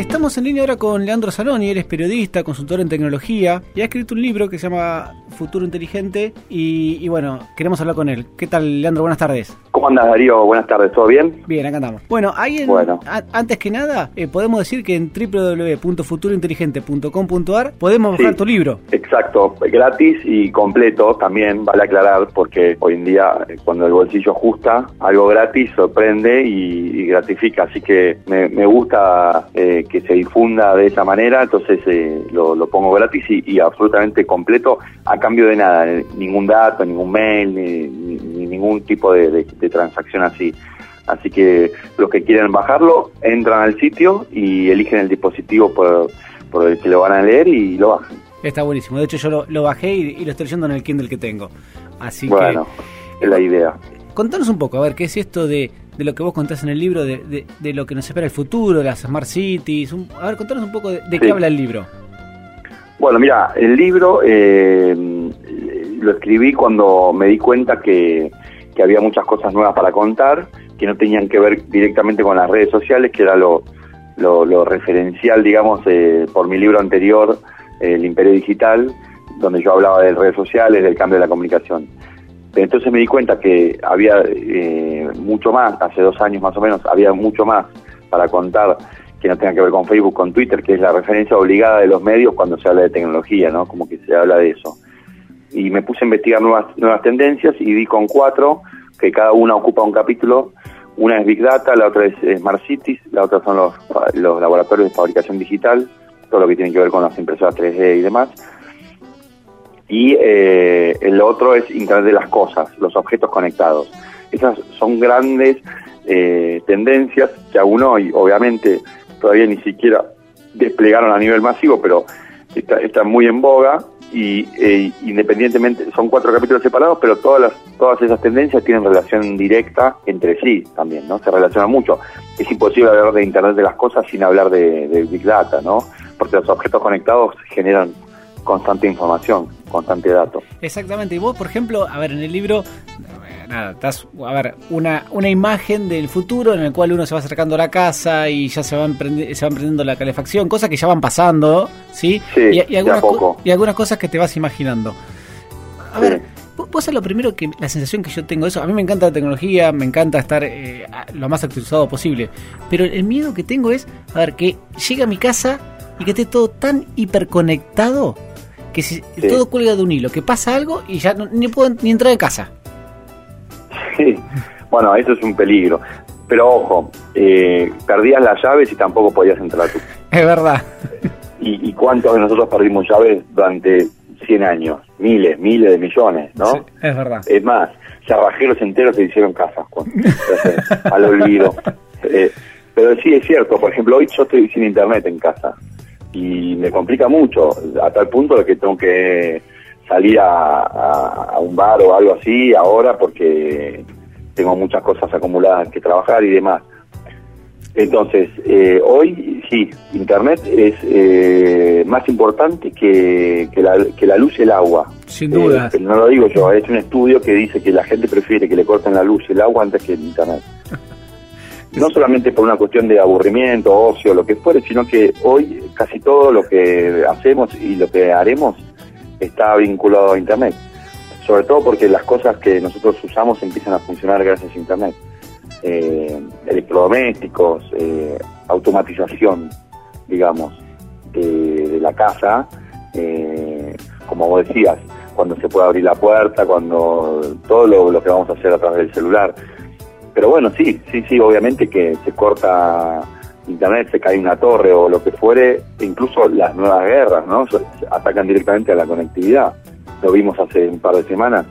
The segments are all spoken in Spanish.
Estamos en línea ahora con Leandro Zanoni, él es periodista, consultor en tecnología y ha escrito un libro que se llama Futuro Inteligente y, bueno, queremos hablar con él. ¿Qué tal, Leandro? Buenas tardes. ¿Cómo andas, Darío? Buenas tardes, ¿todo bien? Bien, acá andamos. Bueno, ahí antes que nada, eh, podemos decir que en www.futurointeligente.com.ar podemos bajar tu libro. Exacto, gratis y completo también, vale aclarar, porque hoy en día eh, cuando el bolsillo ajusta, algo gratis sorprende y, gratifica, así que me, gusta... Eh, que se difunda de esa manera, entonces eh, lo, pongo gratis y, absolutamente completo a cambio de nada, ningún dato, ningún mail, ni, ningún tipo de, transacción así. Así que los que quieren bajarlo entran al sitio y eligen el dispositivo por, por el que lo van a leer y lo bajan. Está buenísimo. De hecho, yo lo, bajé y, lo estoy leyendo en el Kindle que tengo. Así bueno, es la idea. Contanos un poco, a ver, ¿qué es esto de de lo que vos contás en el libro, de, de, lo que nos espera el futuro, las Smart Cities. a ver, contanos un poco de, qué habla el libro. Bueno, mira, el libro eh, lo escribí cuando me di cuenta que, que, había muchas cosas nuevas para contar, que no tenían que ver directamente con las redes sociales, que era lo, lo, referencial, digamos, eh, por mi libro anterior, El Imperio Digital, donde yo hablaba de redes sociales, del cambio de la comunicación. Entonces me di cuenta que había eh, mucho más, hace dos años más o menos, había mucho más para contar que no tenga que ver con Facebook, con Twitter, que es la referencia obligada de los medios cuando se habla de tecnología, ¿no? Como que se habla de eso. Y me puse a investigar nuevas, nuevas tendencias y di con cuatro, que cada una ocupa un capítulo. Una es Big Data, la otra es Smart Cities, la otra son los, los laboratorios de fabricación digital, todo lo que tiene que ver con las impresoras 3D y demás y eh, el otro es Internet de las Cosas, los objetos conectados. Esas son grandes eh, tendencias que aún hoy, obviamente, todavía ni siquiera desplegaron a nivel masivo, pero están muy en boga y eh, independientemente, son cuatro capítulos separados, pero todas las, todas esas tendencias tienen relación directa entre sí también, ¿no? Se relacionan mucho. Es imposible hablar de Internet de las Cosas sin hablar de, Big Data, ¿no? Porque los objetos conectados generan constante información, constante dato. Exactamente, y vos, por ejemplo, a ver, en el libro, nada, estás, a ver, una, una imagen del futuro en el cual uno se va acercando a la casa y ya se va, se va emprendiendo la calefacción, cosas que ya van pasando, ¿sí? y, algunas, y algunas cosas que te vas imaginando. A ver, vos sabés lo primero que la sensación que yo tengo eso, a mí me encanta la tecnología, me encanta estar eh, lo más actualizado posible, pero el miedo que tengo es, a ver, que llegue a mi casa y que esté todo tan hiperconectado que si todo cuelga de un hilo, que pasa algo y ya no, ni puedo ni entrar en casa. Sí, bueno, eso es un peligro. Pero ojo, eh, perdías las llaves y tampoco podías entrar tu Es verdad. ¿Y, cuántos de nosotros perdimos llaves durante 100 años? Miles, miles de millones, ¿no? es verdad. Es más, cerrajeros enteros se hicieron casas con, al olvido. Eh, pero sí es cierto, por ejemplo, hoy yo estoy sin internet en casa y me complica mucho, a tal punto de que tengo que salir a, un bar o algo así ahora porque tengo muchas cosas acumuladas que trabajar y demás. Entonces, eh, hoy sí, Internet es eh, más importante que, que, la, que la luz y el agua. Sin duda. Eh, no lo digo yo, es un estudio que dice que la gente prefiere que le corten la luz y el agua antes que el Internet no solamente por una cuestión de aburrimiento, ocio, lo que fuere, sino que hoy casi todo lo que hacemos y lo que haremos está vinculado a Internet. Sobre todo porque las cosas que nosotros usamos empiezan a funcionar gracias a Internet. Eh, electrodomésticos, eh, automatización, digamos, de, la casa, eh, como vos decías, cuando se puede abrir la puerta, cuando todo lo, lo que vamos a hacer a través del celular pero bueno, sí, sí, sí, obviamente que se corta internet, se cae una torre o lo que fuere, incluso las nuevas guerras, ¿no? Atacan directamente a la conectividad. Lo vimos hace un par de semanas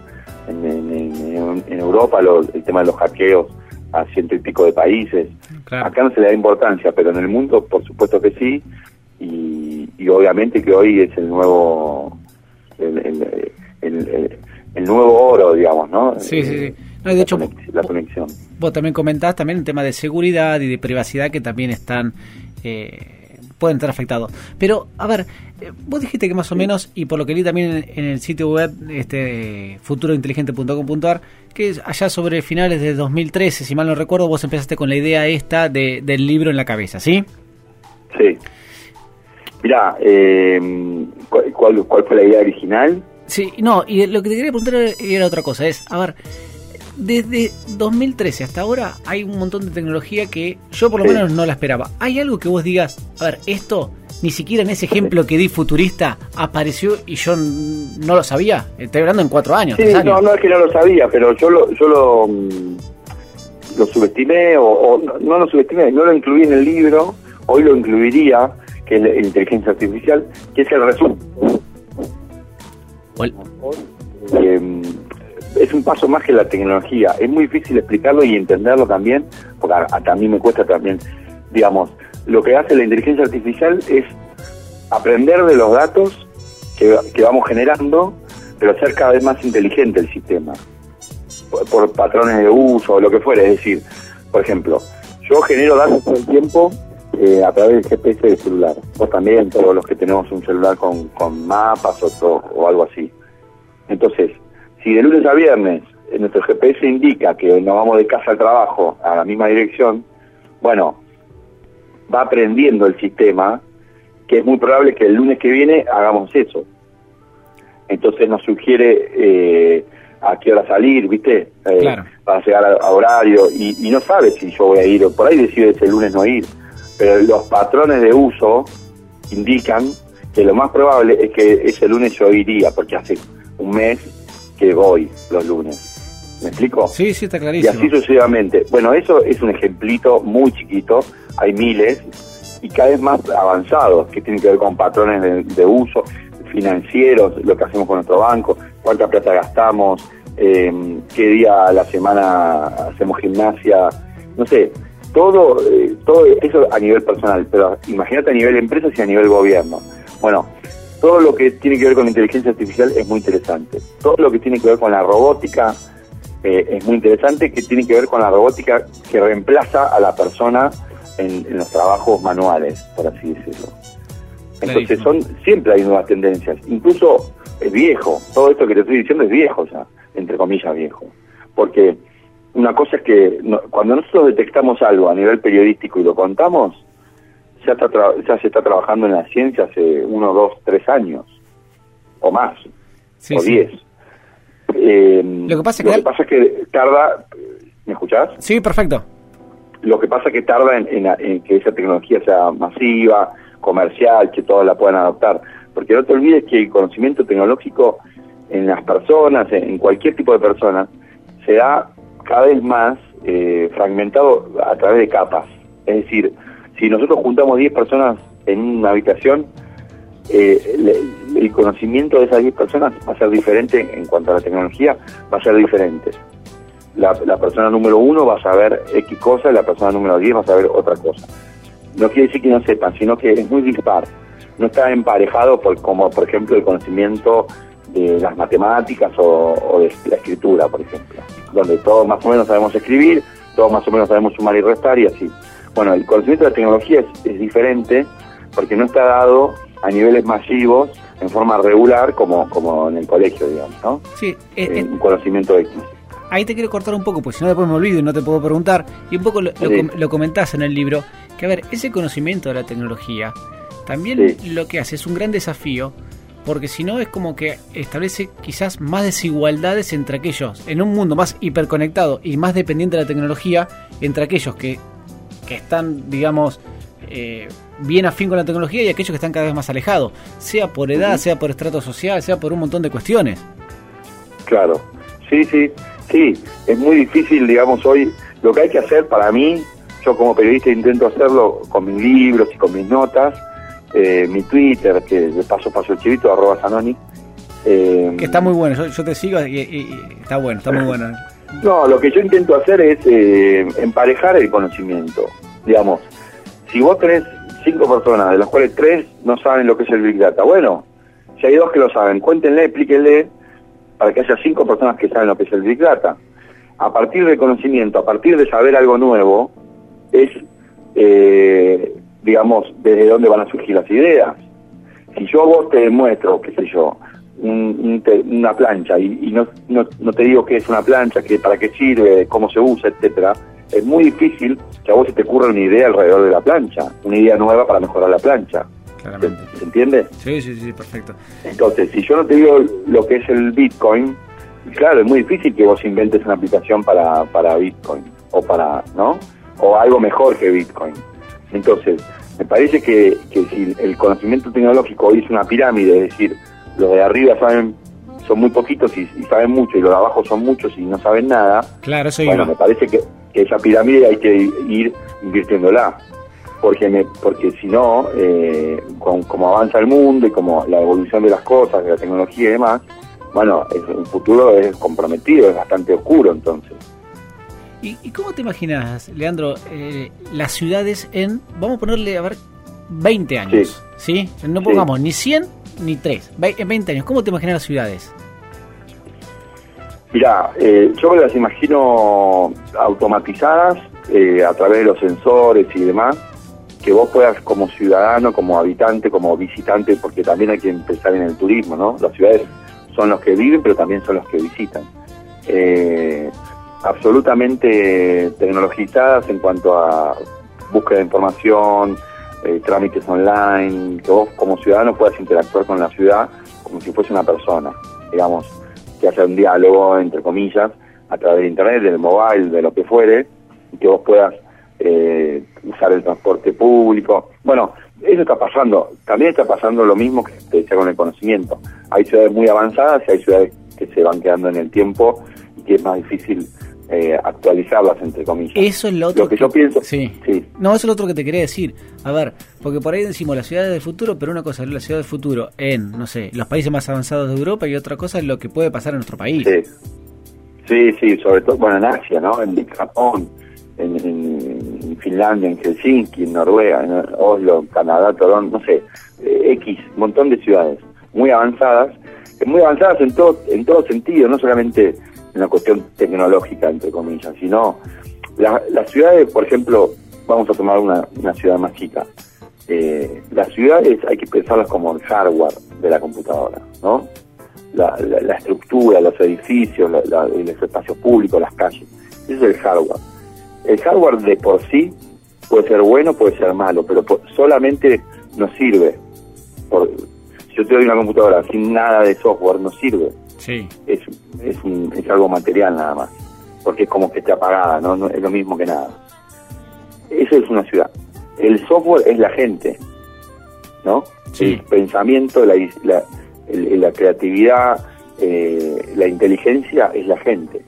en, Europa, el tema de los hackeos a ciento y pico de países. Acá no se le da importancia, pero en el mundo por supuesto que sí, y, obviamente que hoy es el nuevo el, el, nuevo oro, digamos, ¿no? Sí, sí, sí. No, de hecho, la conexión. Vos también comentás también el tema de seguridad y de privacidad que también están eh, pueden estar afectados. Pero, a ver, eh, vos dijiste que más o menos, y por lo que leí también en, el sitio web este futurointeligente.com.ar, que allá sobre finales de 2013, si mal no recuerdo, vos empezaste con la idea esta de, del libro en la cabeza, ¿sí? Sí. Mirá, eh, ¿cuál, ¿cuál fue la idea original? Sí, no, y lo que te quería preguntar era otra cosa, es, a ver, desde 2013 hasta ahora hay un montón de tecnología que yo por lo menos no la esperaba. ¿Hay algo que vos digas, a ver, esto ni siquiera en ese ejemplo que di futurista apareció y yo no lo sabía? Estoy hablando en cuatro años. Sí, no, no es que no lo sabía, pero yo lo, yo lo, mm, lo subestimé o, no, lo subestimé, no lo incluí en el libro, hoy lo incluiría, que es la inteligencia artificial, que es el resumen. Eh, es un paso más que la tecnología. Es muy difícil explicarlo y entenderlo también, porque a, mí me cuesta también, digamos, lo que hace la inteligencia artificial es aprender de los datos que, vamos generando, pero hacer cada vez más inteligente el sistema, por, patrones de uso o lo que fuera. Es decir, por ejemplo, yo genero datos todo el tiempo eh, a través del GPS del celular. Vos también, todos los que tenemos un celular con, con mapas o, o algo así. Entonces, si de lunes a viernes nuestro GPS indica que nos vamos de casa al trabajo a la misma dirección, bueno, va aprendiendo el sistema que es muy probable que el lunes que viene hagamos eso. Entonces nos sugiere eh, a qué hora salir, ¿viste? Eh, para llegar a, horario y, no sabe si yo voy a ir, o por ahí decide ese lunes no ir. Pero los patrones de uso indican que lo más probable es que ese lunes yo iría, porque hace un mes que voy los lunes. ¿Me explico? Sí, sí, está clarísimo. Y así sucesivamente. Bueno, eso es un ejemplito muy chiquito, hay miles y cada vez más avanzados que tienen que ver con patrones de, uso financieros, lo que hacemos con nuestro banco, cuánta plata gastamos, eh, qué día a la semana hacemos gimnasia, no sé, todo, eh, todo eso a nivel personal, pero imagínate a nivel empresas y a nivel gobierno. Bueno, todo lo que tiene que ver con inteligencia artificial es muy interesante. Todo lo que tiene que ver con la robótica eh, es muy interesante, que tiene que ver con la robótica que reemplaza a la persona en, los trabajos manuales, por así decirlo. Entonces son siempre hay nuevas tendencias. Incluso es viejo. Todo esto que te estoy diciendo es viejo ya, entre comillas viejo. Porque una cosa es que cuando nosotros detectamos algo a nivel periodístico y lo contamos, ya, está ya se está trabajando en la ciencia hace uno, dos, tres años, o más, o diez. Eh, lo que pasa, es que tarda, ¿me escuchás? Sí, perfecto. Lo que pasa es que tarda en, que esa tecnología sea masiva, comercial, que todos la puedan adoptar. Porque no te olvides que el conocimiento tecnológico en las personas, en cualquier tipo de persona, se da cada vez más eh, fragmentado a través de capas. Es decir, si nosotros juntamos 10 personas en una habitación, eh, el conocimiento de esas 10 personas va a ser diferente en cuanto a la tecnología, va a ser diferente. La, persona número uno va a saber X cosa y la persona número 10 va a saber otra cosa. No quiere decir que no sepan, sino que es muy dispar. No está emparejado por, como, por ejemplo, el conocimiento de las matemáticas o, de la escritura, por ejemplo, donde todos más o menos sabemos escribir, todos más o menos sabemos sumar y restar y así. Bueno, el conocimiento de la tecnología es, diferente porque no está dado a niveles masivos en forma regular como, como en el colegio, digamos, ¿no? Sí, eh, eh, un conocimiento X. Ahí te quiero cortar un poco, porque si no después me olvido y no te puedo preguntar. Y un poco lo, lo, comentás en el libro, que a ver, ese conocimiento de la tecnología también lo que hace es un gran desafío, porque si no es como que establece quizás más desigualdades entre aquellos, en un mundo más hiperconectado y más dependiente de la tecnología, entre aquellos que que están, digamos, eh, bien afín con la tecnología y aquellos que están cada vez más alejados, sea por edad, sea por estrato social, sea por un montón de cuestiones. Claro, sí, sí, sí, es muy difícil, digamos, hoy lo que hay que hacer para mí, yo como periodista intento hacerlo con mis libros y con mis notas, eh, mi Twitter, que de paso paso el chivito, arroba Sanoni. Eh, que está muy bueno, yo, te sigo y, está bueno, está muy bueno. No, lo que yo intento hacer es eh, emparejar el conocimiento. Digamos, si vos tenés cinco personas, de las cuales tres no saben lo que es el Big Data, bueno, si hay dos que lo saben, cuéntenle, explíquenle, para que haya cinco personas que saben lo que es el Big Data. A partir del conocimiento, a partir de saber algo nuevo, es, eh, digamos, desde dónde van a surgir las ideas. Si yo vos te demuestro, qué sé yo, una plancha y, no, no, te digo qué es una plancha, que para qué sirve, cómo se usa, etcétera, es muy difícil que a vos se te ocurra una idea alrededor de la plancha, una idea nueva para mejorar la plancha. Claramente. ¿Se, entiende? Sí, sí, sí, perfecto. Entonces, si yo no te digo lo que es el Bitcoin, claro, es muy difícil que vos inventes una aplicación para, para Bitcoin o para, ¿no? O algo mejor que Bitcoin. Entonces, me parece que, que si el conocimiento tecnológico hoy es una pirámide, es decir, los de arriba saben son muy poquitos y, saben mucho y los de abajo son muchos y no saben nada. Claro, eso Bueno, me parece que, esa pirámide hay que ir invirtiéndola. Porque, me, porque si no, eh, con, como avanza el mundo y como la evolución de las cosas, de la tecnología y demás, bueno, es, un futuro es comprometido, es bastante oscuro entonces. ¿Y, cómo te imaginas, Leandro, eh, las ciudades en, vamos a ponerle, a ver, 20 años? ¿Sí? No pongamos ni 100 ni 3, en 20 años. ¿Cómo te imaginas las ciudades? Mira, eh, yo me las imagino automatizadas eh, a través de los sensores y demás, que vos puedas como ciudadano, como habitante, como visitante, porque también hay que empezar en el turismo, ¿no? Las ciudades son los que viven, pero también son los que visitan. Eh, absolutamente tecnologizadas en cuanto a búsqueda de información, trámites online, que vos como ciudadano puedas interactuar con la ciudad como si fuese una persona, digamos que haya un diálogo, entre comillas, a través de Internet, del mobile, de lo que fuere, y que vos puedas eh, usar el transporte público. Bueno, eso está pasando. También está pasando lo mismo que te decía con el conocimiento. Hay ciudades muy avanzadas y hay ciudades que se van quedando en el tiempo y que es más difícil eh, actualizarlas, entre comillas. Eso es lo otro. que, yo pienso. Sí. No, eso es lo otro que te quería decir. A ver, porque por ahí decimos las ciudades del futuro, pero una cosa es la ciudad del futuro en, no sé, los países más avanzados de Europa y otra cosa es lo que puede pasar en nuestro país. Sí, sí, sí sobre todo, bueno, en Asia, ¿no? En Japón, en, Finlandia, en Helsinki, en Noruega, en Oslo, Canadá, Toronto, no sé, eh, X, un montón de ciudades muy avanzadas, muy avanzadas en todo, en todo sentido, no solamente una cuestión tecnológica, entre comillas, sino las ciudades, por ejemplo, vamos a tomar una, ciudad más chica. Eh, las ciudades hay que pensarlas como el hardware de la computadora, ¿no? La, estructura, los edificios, los espacios públicos, las calles. Ese es el hardware. El hardware de por sí puede ser bueno, puede ser malo, pero solamente nos sirve. Por, yo te doy una computadora sin nada de software, no sirve. Sí. Es, es, es algo material nada más, porque es como que está apagada, ¿no? es lo mismo que nada. Eso es una ciudad. El software es la gente, ¿no? El pensamiento, la, la, la creatividad, eh, la inteligencia es la gente.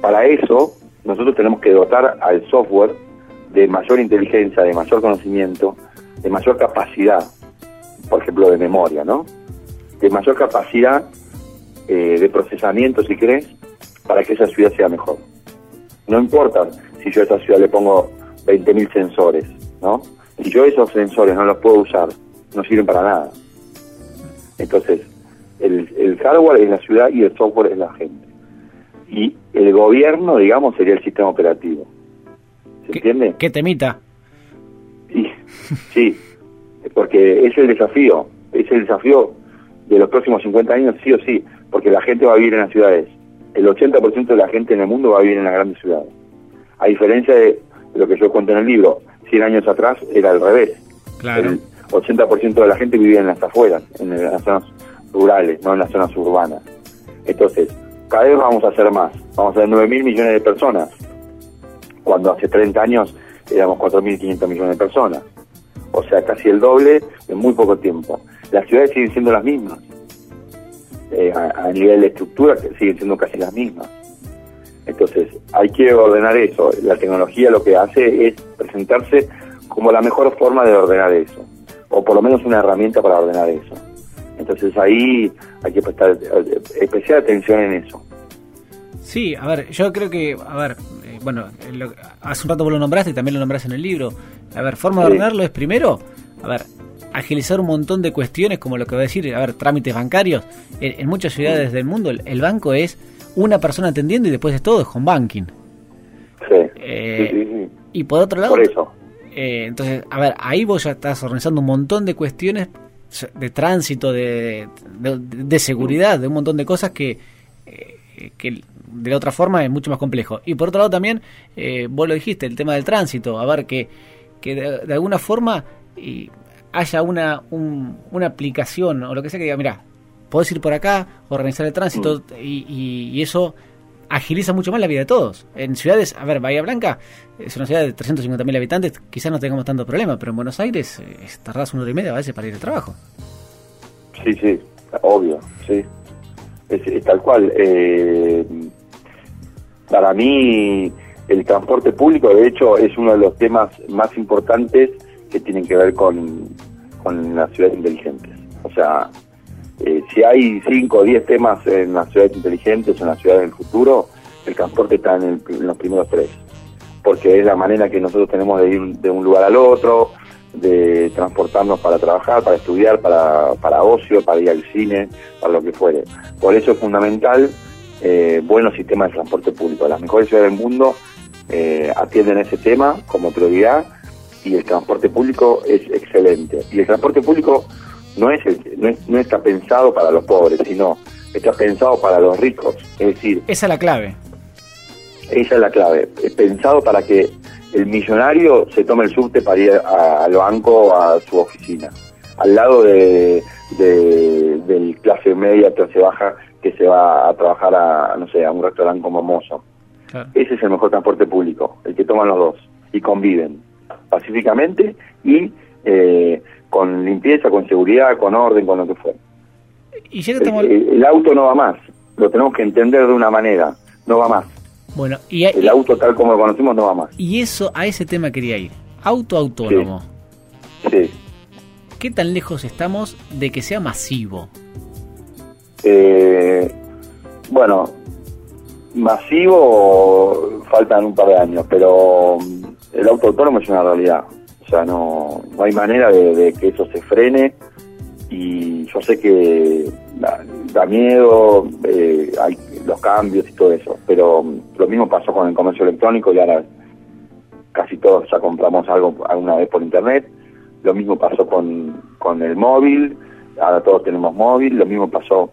Para eso, nosotros tenemos que dotar al software de mayor inteligencia, de mayor conocimiento, de mayor capacidad, por ejemplo, de memoria, ¿no? De mayor capacidad eh, de procesamiento, si querés, para que esa ciudad sea mejor. No importa si yo a esa ciudad le pongo 20.000 sensores, ¿no? Si yo esos sensores no los puedo usar, no sirven para nada. Entonces, el, el hardware es la ciudad y el software es la gente. Y el gobierno, digamos, sería el sistema operativo. ¿Se entiende? ¿Qué temita? Sí, sí, porque es el desafío, es el desafío de los próximos 50 años, sí o sí porque la gente va a vivir en las ciudades. El 80% de la gente en el mundo va a vivir en las grandes ciudades. A diferencia de lo que yo cuento en el libro, 100 años atrás era al revés. Claro. El 80% de la gente vivía en las afueras, en las zonas rurales, no en las zonas urbanas. Entonces, cada vez vamos a hacer más. Vamos a ser 9 mil millones de personas, cuando hace 30 años éramos 4.500 millones de personas. O sea, casi el doble en muy poco tiempo. Las ciudades siguen siendo las mismas. Eh, a, nivel de estructura siguen siendo casi las mismas. Entonces, hay que ordenar eso. La tecnología lo que hace es presentarse como la mejor forma de ordenar eso, o por lo menos una herramienta para ordenar eso. Entonces ahí hay que prestar eh, especial atención en eso. Sí, a ver, yo creo que, a ver, eh, bueno, hace un rato vos lo nombraste y también lo nombraste en el libro. A ver, forma de ordenarlo es primero, a ver, agilizar un montón de cuestiones, como lo que va a decir, a ver, trámites bancarios. En, muchas ciudades del mundo el, banco es una persona atendiendo y después de todo es home banking. Eh, y por otro lado, por eso. Eh, entonces, a ver, ahí vos ya estás organizando un montón de cuestiones de tránsito, de, de, seguridad, de un montón de cosas que, eh, que de la otra forma es mucho más complejo. Y por otro lado también, eh, vos lo dijiste, el tema del tránsito, a ver que, que de, alguna forma haya una, una aplicación o lo que sea que diga, mira, podés ir por acá, organizar el tránsito mm. y, y, eso agiliza mucho más la vida de todos. En ciudades, a ver, Bahía Blanca es una ciudad de 350.000 habitantes, quizás no tengamos tanto problema, pero en Buenos Aires eh, tardás una hora y media a veces para ir al trabajo. Sí, sí, obvio, sí. Es, tal cual. Eh, para mí, el transporte público, de hecho, es uno de los temas más importantes que tienen que ver con, con las ciudades inteligentes. O sea, eh, si hay 5 o 10 temas en las ciudades inteligentes, en las ciudades del futuro, el transporte está en, los primeros tres. Porque es la manera que nosotros tenemos de ir de un lugar al otro, de transportarnos para trabajar, para estudiar, para, para ocio, para ir al cine, para lo que fuere. Por eso es fundamental eh, buenos sistemas de transporte público. Las mejores ciudades del mundo eh, atienden ese tema como prioridad y el transporte público es excelente. Y el transporte público no, es, no, está pensado para los pobres, sino está pensado para los ricos. Es decir... Esa es la clave. Esa es la clave. Es pensado para que el millonario se tome el subte para ir al banco o a su oficina. Al lado de, del clase media, clase baja, que se va a trabajar a, no sé, a un restaurante como Mozo. Ese es el mejor transporte público, el que toman los dos y conviven pacíficamente y eh, con limpieza, con seguridad, con orden, con lo que fuera. ¿Y el, auto no va más, lo tenemos que entender de una manera, no va más. Bueno, y el auto tal como lo conocimos no va más. Y eso, a ese tema quería ir. Auto autónomo. Sí. ¿Qué tan lejos estamos de que sea masivo? Eh, bueno, masivo faltan un par de años, pero el auto autónomo es una realidad. O sea, no, no hay manera de, que eso se frene y yo sé que da, miedo eh, hay los cambios y todo eso, pero lo mismo pasó con el comercio electrónico y ahora casi todos ya compramos algo alguna vez por internet, lo mismo pasó con, con el móvil, ahora todos tenemos móvil, lo mismo pasó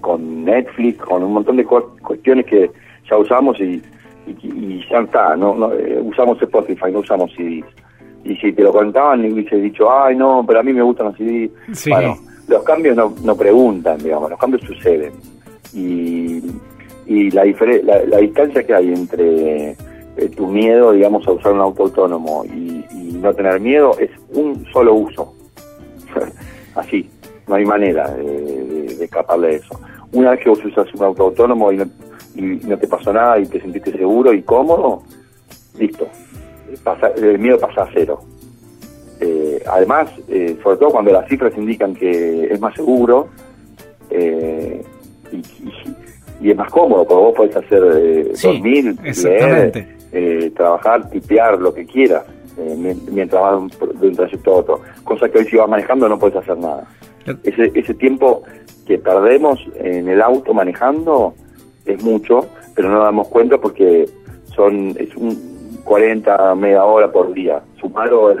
con Netflix, con un montón de cuestiones que ya usamos y, y, ya está, no, no eh, usamos Spotify, no usamos CDs y si te lo contaban y hubiese dicho, ay no, pero a mí me gustan los CD. Bueno, los cambios no, no preguntan, digamos, los cambios suceden. Y, y la, la, distancia que hay entre eh, tu miedo, digamos, a usar un auto autónomo y, no tener miedo es un solo uso. Así, no hay manera de, escaparle de eso. Una vez que vos usas un auto autónomo y no, y no te pasó nada y te sentiste seguro y cómodo, listo, el miedo pasa a cero. Eh, además, eh, sobre todo cuando las cifras indican que es más seguro eh, y, es más cómodo, porque vos podés hacer dormir, leer, trabajar, tipear, lo que quieras, mientras vas de un trayecto a otro. Cosa que hoy si vas manejando no puedes hacer nada. Ese, ese tiempo que perdemos en el auto manejando es mucho, pero no nos damos cuenta porque son es un, 40, media hora por día. Sumarlo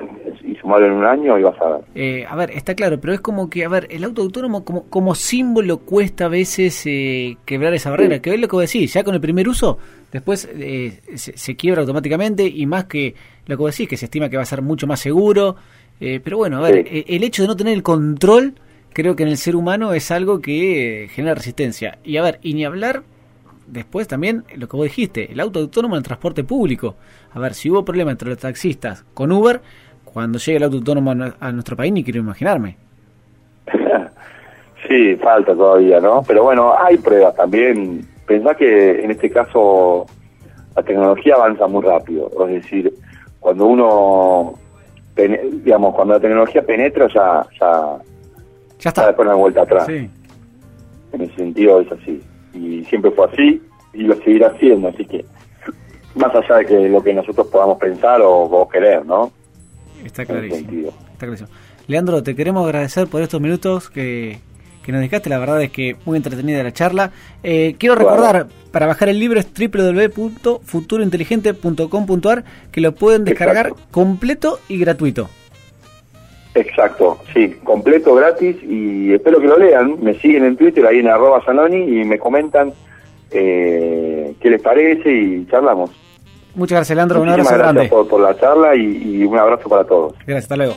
y sumarlo en un año y vas a ver. Eh, a ver, está claro, pero es como que, a ver, el auto autónomo como, como símbolo cuesta a veces eh, quebrar esa barrera. Que es lo que vos decís, ya con el primer uso, después eh, se, quiebra automáticamente y más que lo que vos decís, que se estima que va a ser mucho más seguro. pero bueno, a ver, el hecho de no tener el control, creo que en el ser humano es algo que genera resistencia. Y a ver, y ni hablar después también lo que vos dijiste, el auto autónomo en el transporte público. A ver, si hubo problema entre los taxistas con Uber, cuando llegue el auto autónomo a nuestro país, ni quiero imaginarme. sí, falta todavía, ¿no? Pero bueno, hay pruebas también. Pensá que en este caso la tecnología avanza muy rápido. Es decir, cuando uno, digamos, cuando la tecnología penetra, ya, ya, ya está. después no vuelta atrás. En ese sentido es así y siempre fue así y lo seguirá siendo, así que más allá de que lo que nosotros podamos pensar o, querer, ¿no? Está clarísimo. Está clarísimo. Leandro, te queremos agradecer por estos minutos que, que nos dedicaste, la verdad es que muy entretenida la charla. Eh, quiero recordar, para bajar el libro es www.futurointeligente.com.ar, que lo pueden descargar completo y gratuito. Exacto, sí, completo, gratis y espero que lo lean. Me siguen en Twitter, ahí en arroba Sanoni y me comentan eh, qué les parece y charlamos. Muchas gracias, Leandro. Un abrazo gracias grande. por, por la charla y, y un abrazo para todos. Gracias, hasta luego.